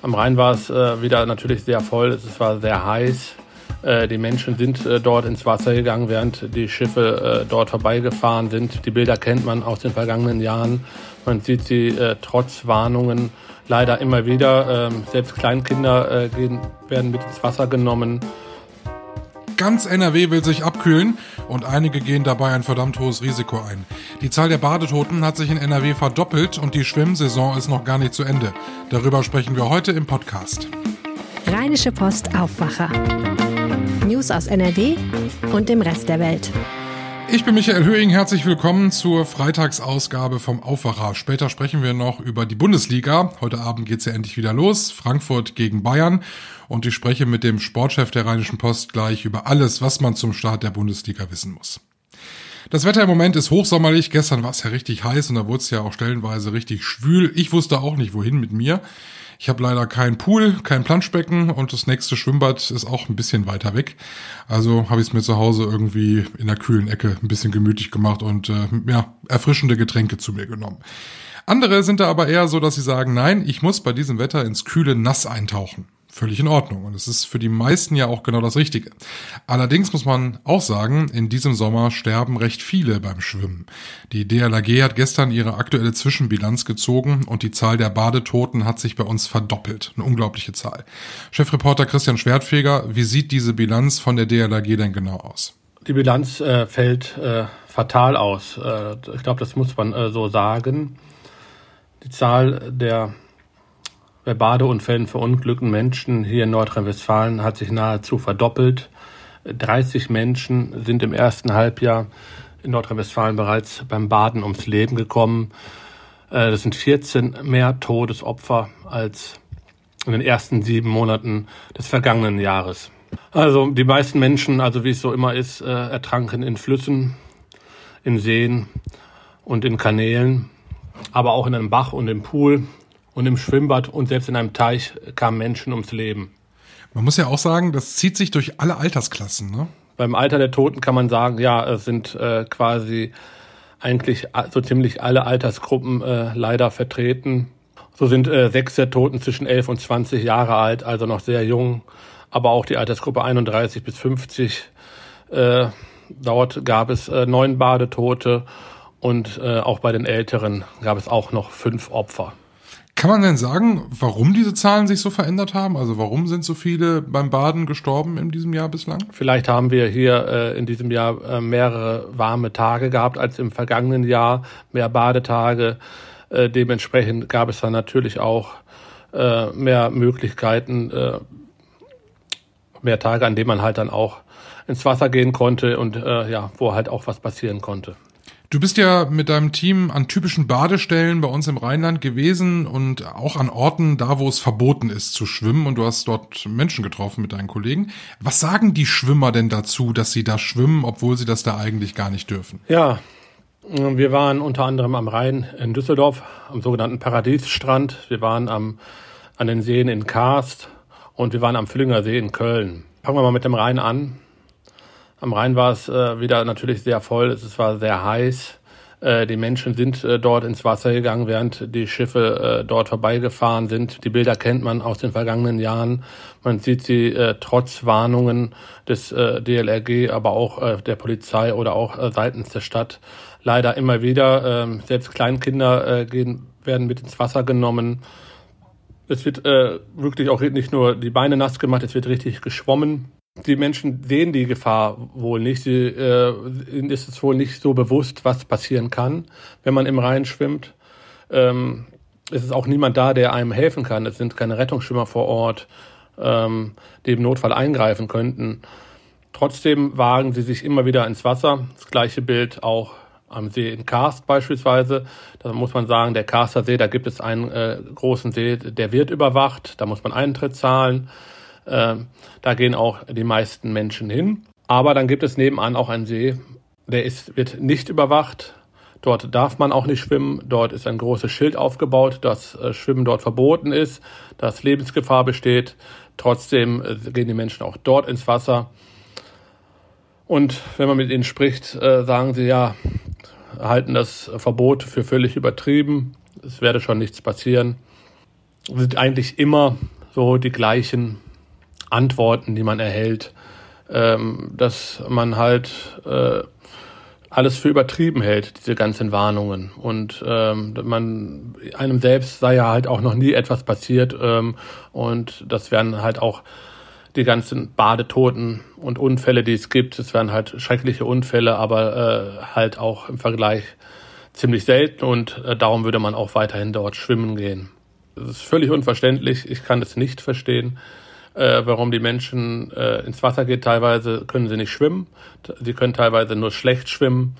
Am Rhein war es äh, wieder natürlich sehr voll, es war sehr heiß. Äh, die Menschen sind äh, dort ins Wasser gegangen, während die Schiffe äh, dort vorbeigefahren sind. Die Bilder kennt man aus den vergangenen Jahren. Man sieht sie äh, trotz Warnungen leider immer wieder. Ähm, selbst Kleinkinder äh, gehen, werden mit ins Wasser genommen. Ganz NRW will sich abkühlen und einige gehen dabei ein verdammt hohes Risiko ein. Die Zahl der Badetoten hat sich in NRW verdoppelt und die Schwimmsaison ist noch gar nicht zu Ende. Darüber sprechen wir heute im Podcast. Rheinische Post Aufwacher. News aus NRW und dem Rest der Welt. Ich bin Michael Höhing, herzlich willkommen zur Freitagsausgabe vom Aufwacher. Später sprechen wir noch über die Bundesliga. Heute Abend geht's ja endlich wieder los. Frankfurt gegen Bayern. Und ich spreche mit dem Sportchef der Rheinischen Post gleich über alles, was man zum Start der Bundesliga wissen muss. Das Wetter im Moment ist hochsommerlich. Gestern war es ja richtig heiß und da wurde es ja auch stellenweise richtig schwül. Ich wusste auch nicht, wohin mit mir. Ich habe leider keinen Pool, kein Planschbecken und das nächste Schwimmbad ist auch ein bisschen weiter weg. Also habe ich es mir zu Hause irgendwie in der kühlen Ecke ein bisschen gemütlich gemacht und äh, ja, erfrischende Getränke zu mir genommen. Andere sind da aber eher so, dass sie sagen, nein, ich muss bei diesem Wetter ins kühle Nass eintauchen völlig in Ordnung. Und es ist für die meisten ja auch genau das Richtige. Allerdings muss man auch sagen, in diesem Sommer sterben recht viele beim Schwimmen. Die DLAG hat gestern ihre aktuelle Zwischenbilanz gezogen und die Zahl der Badetoten hat sich bei uns verdoppelt. Eine unglaubliche Zahl. Chefreporter Christian Schwertfeger, wie sieht diese Bilanz von der DLAG denn genau aus? Die Bilanz äh, fällt äh, fatal aus. Äh, ich glaube, das muss man äh, so sagen. Die Zahl der bei Badeunfällen verunglückten Menschen hier in Nordrhein-Westfalen hat sich nahezu verdoppelt. 30 Menschen sind im ersten Halbjahr in Nordrhein-Westfalen bereits beim Baden ums Leben gekommen. Äh, das sind 14 mehr Todesopfer als in den ersten sieben Monaten des vergangenen Jahres. Also die meisten Menschen, also wie es so immer ist, äh, ertranken in Flüssen, in Seen und in Kanälen, aber auch in einem Bach und im Pool und im Schwimmbad und selbst in einem Teich kamen Menschen ums Leben. Man muss ja auch sagen, das zieht sich durch alle Altersklassen, ne? Beim Alter der Toten kann man sagen, ja, es sind äh, quasi eigentlich so ziemlich alle Altersgruppen äh, leider vertreten. So sind äh, sechs der Toten zwischen 11 und 20 Jahre alt, also noch sehr jung. Aber auch die Altersgruppe 31 bis 50. Äh, dort gab es äh, neun Badetote und äh, auch bei den Älteren gab es auch noch fünf Opfer. Kann man denn sagen, warum diese Zahlen sich so verändert haben? Also warum sind so viele beim Baden gestorben in diesem Jahr bislang? Vielleicht haben wir hier äh, in diesem Jahr äh, mehrere warme Tage gehabt als im vergangenen Jahr, mehr Badetage. Äh, dementsprechend gab es dann natürlich auch äh, mehr Möglichkeiten, äh, mehr Tage, an denen man halt dann auch ins Wasser gehen konnte und äh, ja, wo halt auch was passieren konnte. Du bist ja mit deinem Team an typischen Badestellen bei uns im Rheinland gewesen und auch an Orten da, wo es verboten ist zu schwimmen und du hast dort Menschen getroffen mit deinen Kollegen. Was sagen die Schwimmer denn dazu, dass sie da schwimmen, obwohl sie das da eigentlich gar nicht dürfen? Ja, wir waren unter anderem am Rhein in Düsseldorf, am sogenannten Paradiesstrand. Wir waren am, an den Seen in Karst und wir waren am See in Köln. Fangen wir mal mit dem Rhein an. Am Rhein war es äh, wieder natürlich sehr voll, es war sehr heiß. Äh, die Menschen sind äh, dort ins Wasser gegangen, während die Schiffe äh, dort vorbeigefahren sind. Die Bilder kennt man aus den vergangenen Jahren. Man sieht sie äh, trotz Warnungen des äh, DLRG, aber auch der Polizei oder auch seitens der Stadt leider immer wieder. Äh, selbst Kleinkinder gehen, werden mit ins Wasser genommen. Es wird wirklich auch nicht nur die Beine nass gemacht, es wird richtig geschwommen die Menschen sehen die Gefahr wohl nicht. Sie, äh, ist es wohl nicht so bewusst, was passieren kann, wenn man im Rhein schwimmt. Ähm, es ist auch niemand da, der einem helfen kann. Es sind keine Rettungsschwimmer vor Ort, ähm, die im Notfall eingreifen könnten. Trotzdem wagen sie sich immer wieder ins Wasser. Das gleiche Bild auch am See in Karst beispielsweise. Da muss man sagen, der Karster See, da gibt es einen äh, großen See, der wird überwacht. Da muss man Eintritt zahlen. Äh, da gehen auch die meisten Menschen hin. Aber dann gibt es nebenan auch einen See, der ist, wird nicht überwacht. Dort darf man auch nicht schwimmen. Dort ist ein großes Schild aufgebaut, dass äh, Schwimmen dort verboten ist, dass Lebensgefahr besteht. Trotzdem äh, gehen die Menschen auch dort ins Wasser. Und wenn man mit ihnen spricht, äh, sagen sie ja, halten das Verbot für völlig übertrieben. Es werde schon nichts passieren. sind eigentlich immer so die gleichen Antworten, die man erhält, ähm, dass man halt äh, alles für übertrieben hält, diese ganzen Warnungen. Und ähm, man einem selbst sei ja halt auch noch nie etwas passiert ähm, und das wären halt auch die ganzen Badetoten und Unfälle, die es gibt. Es wären halt schreckliche Unfälle, aber äh, halt auch im Vergleich ziemlich selten und äh, darum würde man auch weiterhin dort schwimmen gehen. Das ist völlig unverständlich. Ich kann es nicht verstehen, äh, warum die Menschen äh, ins Wasser gehen. Teilweise können sie nicht schwimmen. Sie können teilweise nur schlecht schwimmen.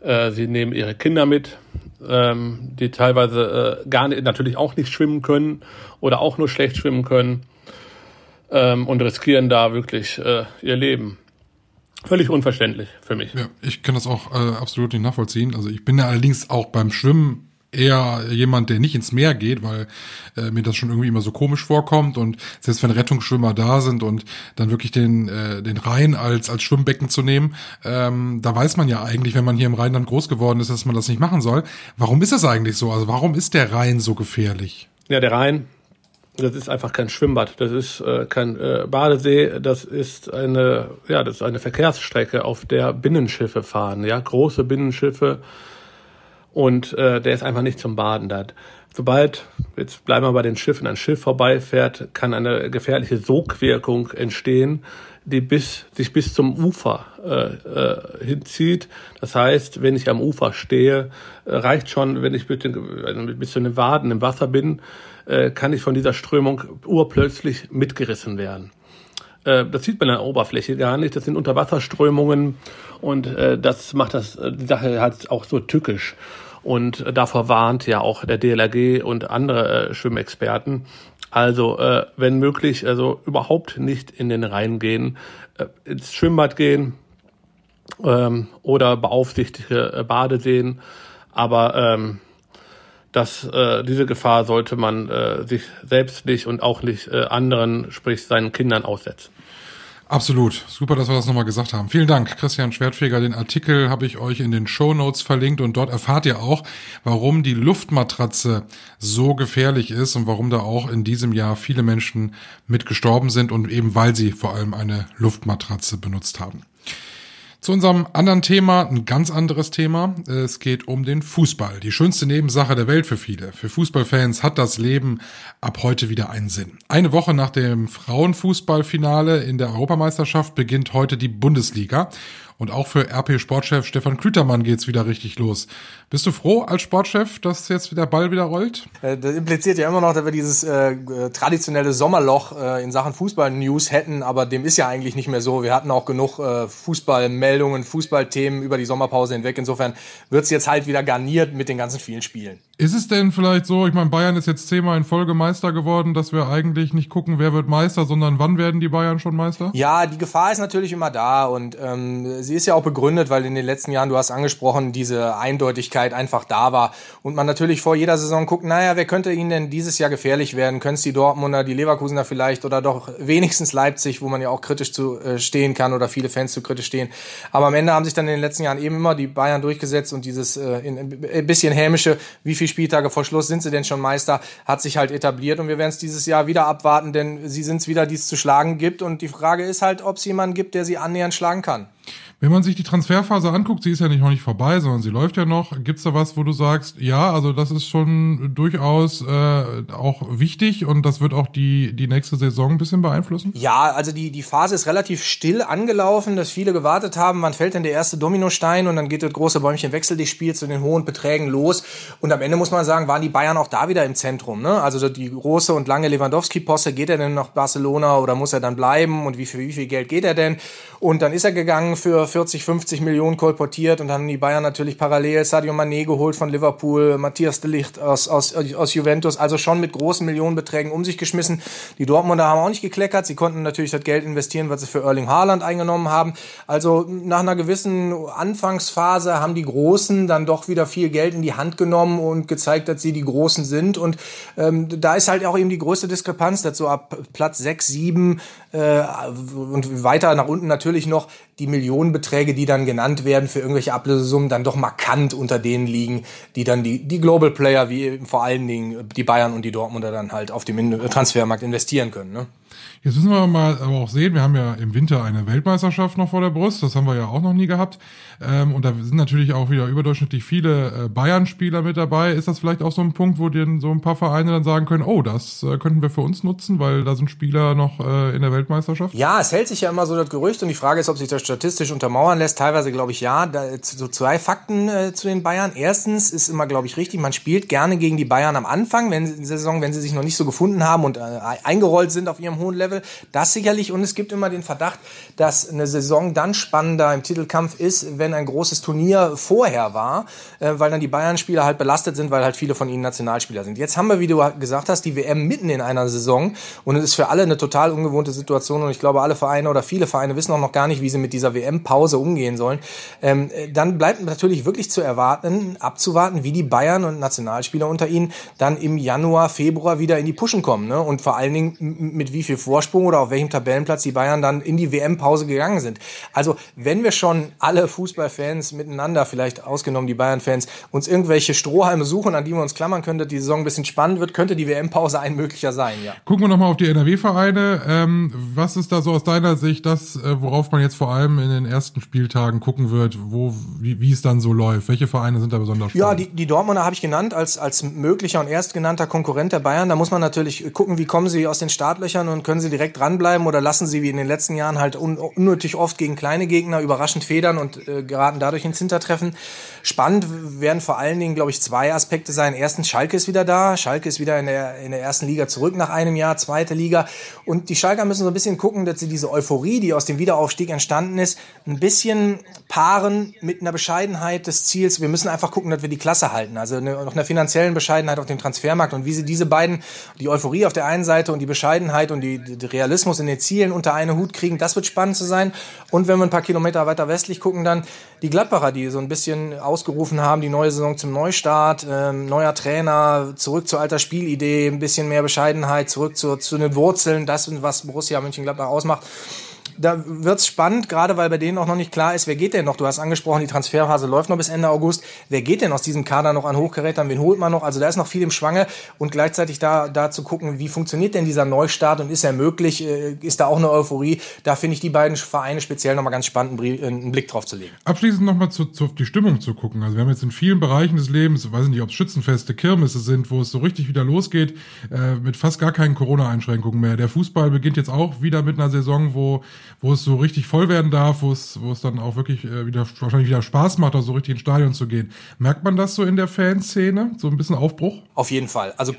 Äh, sie nehmen ihre Kinder mit, ähm, die teilweise äh, gar nicht, natürlich auch nicht schwimmen können oder auch nur schlecht schwimmen können ähm, und riskieren da wirklich äh, ihr Leben. Völlig unverständlich für mich. Ja, ich kann das auch äh, absolut nicht nachvollziehen. Also ich bin ja allerdings auch beim Schwimmen eher jemand, der nicht ins Meer geht, weil äh, mir das schon irgendwie immer so komisch vorkommt und selbst wenn Rettungsschwimmer da sind und dann wirklich den äh, den Rhein als als Schwimmbecken zu nehmen, ähm, da weiß man ja eigentlich, wenn man hier im Rheinland groß geworden ist, dass man das nicht machen soll. Warum ist das eigentlich so? Also warum ist der Rhein so gefährlich? Ja, der Rhein das ist einfach kein Schwimmbad, das ist äh, kein äh, Badesee, das ist eine, ja, das ist eine Verkehrsstrecke, auf der Binnenschiffe fahren, ja, große Binnenschiffe und äh, der ist einfach nicht zum Baden da. Sobald, jetzt bleiben wir bei den Schiffen, ein Schiff vorbeifährt, kann eine gefährliche Sogwirkung entstehen, die bis, sich bis zum Ufer äh, äh, hinzieht. Das heißt, wenn ich am Ufer stehe, äh, reicht schon, wenn ich bis, den, bis zu den Waden im Wasser bin, äh, kann ich von dieser Strömung urplötzlich mitgerissen werden. Äh, das sieht man an der Oberfläche gar nicht. Das sind Unterwasserströmungen und äh, das macht das äh, die Sache halt auch so tückisch. Und äh, davor warnt ja auch der DLRG und andere äh, Schwimmexperten. Also äh, wenn möglich, also überhaupt nicht in den Rhein gehen, äh, ins Schwimmbad gehen ähm, oder beaufsichtigte äh, Badeseen. Aber ähm, dass äh, diese Gefahr sollte man äh, sich selbst nicht und auch nicht äh, anderen, sprich seinen Kindern aussetzen. Absolut. Super, dass wir das nochmal gesagt haben. Vielen Dank, Christian Schwertfeger. Den Artikel habe ich euch in den Show Notes verlinkt und dort erfahrt ihr auch, warum die Luftmatratze so gefährlich ist und warum da auch in diesem Jahr viele Menschen mit gestorben sind und eben weil sie vor allem eine Luftmatratze benutzt haben. Zu unserem anderen Thema, ein ganz anderes Thema. Es geht um den Fußball. Die schönste Nebensache der Welt für viele. Für Fußballfans hat das Leben ab heute wieder einen Sinn. Eine Woche nach dem Frauenfußballfinale in der Europameisterschaft beginnt heute die Bundesliga. Und auch für RP Sportchef Stefan Klütermann geht's wieder richtig los. Bist du froh als Sportchef, dass jetzt der Ball wieder rollt? Äh, das impliziert ja immer noch, dass wir dieses äh, traditionelle Sommerloch äh, in Sachen Fußball-News hätten, aber dem ist ja eigentlich nicht mehr so. Wir hatten auch genug äh, Fußballmeldungen, Fußballthemen über die Sommerpause hinweg. Insofern wird's jetzt halt wieder garniert mit den ganzen vielen Spielen. Ist es denn vielleicht so, ich meine, Bayern ist jetzt zehnmal in Folge Meister geworden, dass wir eigentlich nicht gucken, wer wird Meister, sondern wann werden die Bayern schon Meister? Ja, die Gefahr ist natürlich immer da und ähm, sie ist ja auch begründet, weil in den letzten Jahren, du hast angesprochen, diese Eindeutigkeit einfach da war und man natürlich vor jeder Saison guckt, naja, wer könnte ihnen denn dieses Jahr gefährlich werden? Können es die Dortmunder, die Leverkusener vielleicht oder doch wenigstens Leipzig, wo man ja auch kritisch zu äh, stehen kann oder viele Fans zu kritisch stehen. Aber am Ende haben sich dann in den letzten Jahren eben immer die Bayern durchgesetzt und dieses äh, in, ein bisschen hämische, wie viel Spieltage vor Schluss sind sie denn schon Meister, hat sich halt etabliert und wir werden es dieses Jahr wieder abwarten, denn sie sind es wieder, die es zu schlagen gibt und die Frage ist halt, ob es jemanden gibt, der sie annähernd schlagen kann. Wenn man sich die Transferphase anguckt, sie ist ja nicht noch nicht vorbei, sondern sie läuft ja noch. Gibt's da was, wo du sagst, ja, also das ist schon durchaus äh, auch wichtig und das wird auch die die nächste Saison ein bisschen beeinflussen? Ja, also die die Phase ist relativ still angelaufen, dass viele gewartet haben, wann fällt denn der erste Dominostein und dann geht das große Bäumchen Wechsel dich Spiel zu den hohen Beträgen los und am Ende muss man sagen, waren die Bayern auch da wieder im Zentrum. Ne? Also die große und lange Lewandowski-Posse, geht er denn nach Barcelona oder muss er dann bleiben und wie viel wie viel Geld geht er denn? Und dann ist er gegangen für 40, 50 Millionen kolportiert und dann haben die Bayern natürlich parallel Sadio Mané geholt von Liverpool, Matthias de Ligt aus, aus, aus Juventus, also schon mit großen Millionenbeträgen um sich geschmissen. Die Dortmunder haben auch nicht gekleckert, sie konnten natürlich das Geld investieren, was sie für Erling Haaland eingenommen haben. Also nach einer gewissen Anfangsphase haben die Großen dann doch wieder viel Geld in die Hand genommen und gezeigt, dass sie die Großen sind. Und ähm, da ist halt auch eben die größte Diskrepanz, dass ab Platz 6, 7 äh, und weiter nach unten natürlich noch die Millionenbeträge, die dann genannt werden für irgendwelche Ablösesummen, dann doch markant unter denen liegen, die dann die, die Global Player, wie vor allen Dingen die Bayern und die Dortmunder dann halt auf dem Transfermarkt investieren können. Ne? Jetzt müssen wir mal aber auch sehen, wir haben ja im Winter eine Weltmeisterschaft noch vor der Brust, das haben wir ja auch noch nie gehabt. Ähm, und da sind natürlich auch wieder überdurchschnittlich viele äh, Bayern-Spieler mit dabei. Ist das vielleicht auch so ein Punkt, wo dir so ein paar Vereine dann sagen können, oh, das äh, könnten wir für uns nutzen, weil da sind Spieler noch äh, in der Weltmeisterschaft? Ja, es hält sich ja immer so das Gerücht und die Frage ist, ob sich das statistisch untermauern lässt. Teilweise glaube ich ja. Da, so zwei Fakten äh, zu den Bayern. Erstens ist immer, glaube ich, richtig, man spielt gerne gegen die Bayern am Anfang, wenn in der Saison, wenn sie sich noch nicht so gefunden haben und äh, eingerollt sind auf ihrem hohen Level. Level. Das sicherlich. Und es gibt immer den Verdacht, dass eine Saison dann spannender im Titelkampf ist, wenn ein großes Turnier vorher war, äh, weil dann die Bayern-Spieler halt belastet sind, weil halt viele von ihnen Nationalspieler sind. Jetzt haben wir, wie du gesagt hast, die WM mitten in einer Saison und es ist für alle eine total ungewohnte Situation und ich glaube, alle Vereine oder viele Vereine wissen auch noch gar nicht, wie sie mit dieser WM-Pause umgehen sollen. Ähm, dann bleibt natürlich wirklich zu erwarten, abzuwarten, wie die Bayern und Nationalspieler unter ihnen dann im Januar, Februar wieder in die Puschen kommen ne? und vor allen Dingen mit wie viel Vorsprung oder auf welchem Tabellenplatz die Bayern dann in die WM-Pause gegangen sind. Also wenn wir schon alle Fußballfans miteinander, vielleicht ausgenommen die Bayern-Fans, uns irgendwelche Strohhalme suchen, an die wir uns klammern können, dass die Saison ein bisschen spannend wird, könnte die WM-Pause ein möglicher sein, ja. Gucken wir nochmal auf die NRW-Vereine. Ähm, was ist da so aus deiner Sicht das, äh, worauf man jetzt vor allem in den ersten Spieltagen gucken wird, wo, wie, wie es dann so läuft? Welche Vereine sind da besonders spannend? Ja, die, die Dortmunder habe ich genannt als, als möglicher und erstgenannter Konkurrent der Bayern. Da muss man natürlich gucken, wie kommen sie aus den Startlöchern und können sie direkt dranbleiben oder lassen sie wie in den letzten Jahren halt un unnötig oft gegen kleine Gegner überraschend federn und äh, geraten dadurch ins Hintertreffen. Spannend werden vor allen Dingen, glaube ich, zwei Aspekte sein. Erstens, Schalke ist wieder da. Schalke ist wieder in der, in der ersten Liga zurück nach einem Jahr, zweite Liga. Und die Schalker müssen so ein bisschen gucken, dass sie diese Euphorie, die aus dem Wiederaufstieg entstanden ist, ein bisschen paaren mit einer Bescheidenheit des Ziels. Wir müssen einfach gucken, dass wir die Klasse halten. Also eine, noch einer finanziellen Bescheidenheit auf dem Transfermarkt und wie sie diese beiden, die Euphorie auf der einen Seite und die Bescheidenheit und die, die Realismus in den Zielen unter eine Hut kriegen, das wird spannend zu sein. Und wenn wir ein paar Kilometer weiter westlich gucken, dann die Gladbacher, die so ein bisschen ausgerufen haben, die neue Saison zum Neustart, ähm, neuer Trainer, zurück zur alter Spielidee, ein bisschen mehr Bescheidenheit, zurück zu, zu den Wurzeln, das, was Borussia Mönchengladbach ausmacht da wird's spannend, gerade weil bei denen auch noch nicht klar ist, wer geht denn noch? Du hast angesprochen, die Transferphase läuft noch bis Ende August. Wer geht denn aus diesem Kader noch an Hochgerätern? Wen holt man noch? Also da ist noch viel im Schwange und gleichzeitig da, da zu gucken, wie funktioniert denn dieser Neustart und ist er möglich? Äh, ist da auch eine Euphorie? Da finde ich die beiden Vereine speziell nochmal ganz spannend, einen Blick drauf zu legen. Abschließend nochmal zu, zu die Stimmung zu gucken. Also wir haben jetzt in vielen Bereichen des Lebens, weiß nicht, ob es Schützenfeste, Kirmesse sind, wo es so richtig wieder losgeht, äh, mit fast gar keinen Corona-Einschränkungen mehr. Der Fußball beginnt jetzt auch wieder mit einer Saison, wo wo es so richtig voll werden darf, wo es, wo es dann auch wirklich äh, wieder wahrscheinlich wieder Spaß macht, da so richtig ins Stadion zu gehen. Merkt man das so in der Fanszene? So ein bisschen Aufbruch? Auf jeden Fall. Also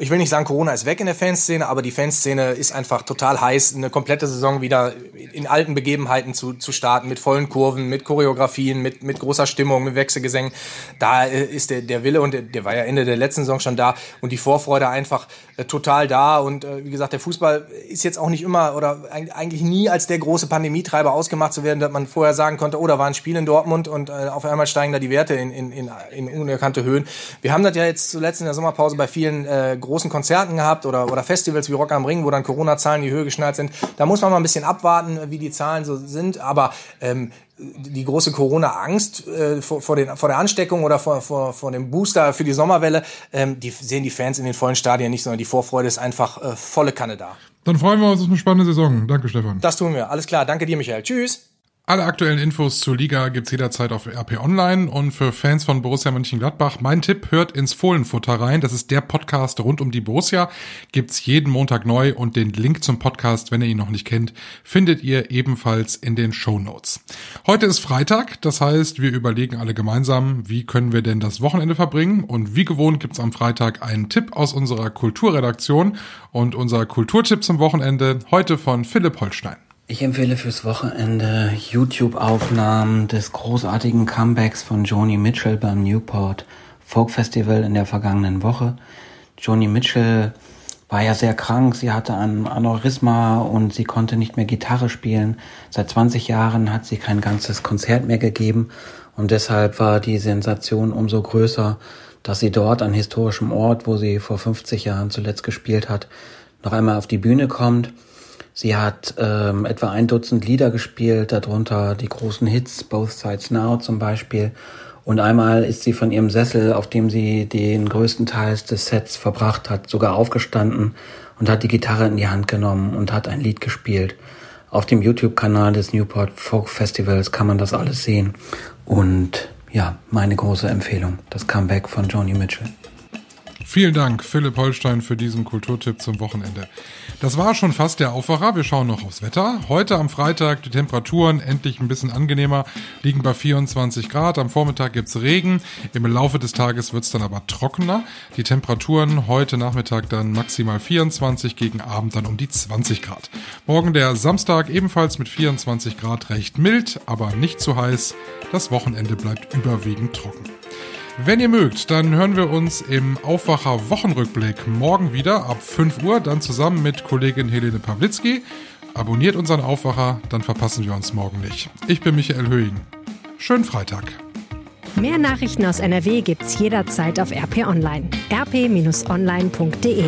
ich will nicht sagen, Corona ist weg in der Fanszene, aber die Fanszene ist einfach total heiß, eine komplette Saison wieder in alten Begebenheiten zu, zu starten, mit vollen Kurven, mit Choreografien, mit, mit großer Stimmung, mit Wechselgesängen. Da äh, ist der, der Wille und der, der war ja Ende der letzten Saison schon da und die Vorfreude einfach äh, total da. Und äh, wie gesagt, der Fußball ist jetzt auch nicht immer oder eigentlich nie als der große Pandemietreiber ausgemacht zu werden, dass man vorher sagen konnte, oh, da war ein Spiel in Dortmund und äh, auf einmal steigen da die Werte in, in, in, in unerkannte Höhen. Wir haben das ja jetzt zuletzt in der Sommerpause bei vielen äh, großen Konzerten gehabt oder, oder Festivals wie Rock am Ring, wo dann Corona-Zahlen in die Höhe geschnallt sind. Da muss man mal ein bisschen abwarten, wie die Zahlen so sind. Aber ähm, die große Corona-Angst äh, vor, vor, vor der Ansteckung oder vor, vor, vor dem Booster für die Sommerwelle, ähm, die sehen die Fans in den vollen Stadien nicht, sondern die Vorfreude ist einfach äh, volle Kanne da. Dann freuen wir uns auf eine spannende Saison. Danke, Stefan. Das tun wir. Alles klar. Danke dir, Michael. Tschüss. Alle aktuellen Infos zur Liga gibt's jederzeit auf RP Online und für Fans von Borussia Mönchengladbach, mein Tipp, hört ins Fohlenfutter rein. Das ist der Podcast rund um die Borussia. Gibt's jeden Montag neu und den Link zum Podcast, wenn ihr ihn noch nicht kennt, findet ihr ebenfalls in den Show Notes. Heute ist Freitag, das heißt, wir überlegen alle gemeinsam, wie können wir denn das Wochenende verbringen und wie gewohnt gibt's am Freitag einen Tipp aus unserer Kulturredaktion und unser Kulturtipp zum Wochenende heute von Philipp Holstein. Ich empfehle fürs Wochenende YouTube-Aufnahmen des großartigen Comebacks von Joni Mitchell beim Newport Folk Festival in der vergangenen Woche. Joni Mitchell war ja sehr krank, sie hatte ein Aneurysma und sie konnte nicht mehr Gitarre spielen. Seit 20 Jahren hat sie kein ganzes Konzert mehr gegeben und deshalb war die Sensation umso größer, dass sie dort an historischem Ort, wo sie vor 50 Jahren zuletzt gespielt hat, noch einmal auf die Bühne kommt. Sie hat ähm, etwa ein Dutzend Lieder gespielt, darunter die großen Hits Both Sides Now zum Beispiel. Und einmal ist sie von ihrem Sessel, auf dem sie den größten Teil des Sets verbracht hat, sogar aufgestanden und hat die Gitarre in die Hand genommen und hat ein Lied gespielt. Auf dem YouTube-Kanal des Newport Folk Festivals kann man das alles sehen. Und ja, meine große Empfehlung, das Comeback von Joni Mitchell. Vielen Dank, Philipp Holstein, für diesen Kulturtipp zum Wochenende. Das war schon fast der Aufwacher. Wir schauen noch aufs Wetter. Heute am Freitag die Temperaturen endlich ein bisschen angenehmer, liegen bei 24 Grad. Am Vormittag gibt's Regen. Im Laufe des Tages wird's dann aber trockener. Die Temperaturen heute Nachmittag dann maximal 24, gegen Abend dann um die 20 Grad. Morgen der Samstag ebenfalls mit 24 Grad recht mild, aber nicht zu heiß. Das Wochenende bleibt überwiegend trocken. Wenn ihr mögt, dann hören wir uns im Aufwacher Wochenrückblick morgen wieder ab 5 Uhr, dann zusammen mit Kollegin Helene Pawlitzki. Abonniert unseren Aufwacher, dann verpassen wir uns morgen nicht. Ich bin Michael Höhing. Schönen Freitag. Mehr Nachrichten aus NRW gibt's jederzeit auf RP Online. rp-online.de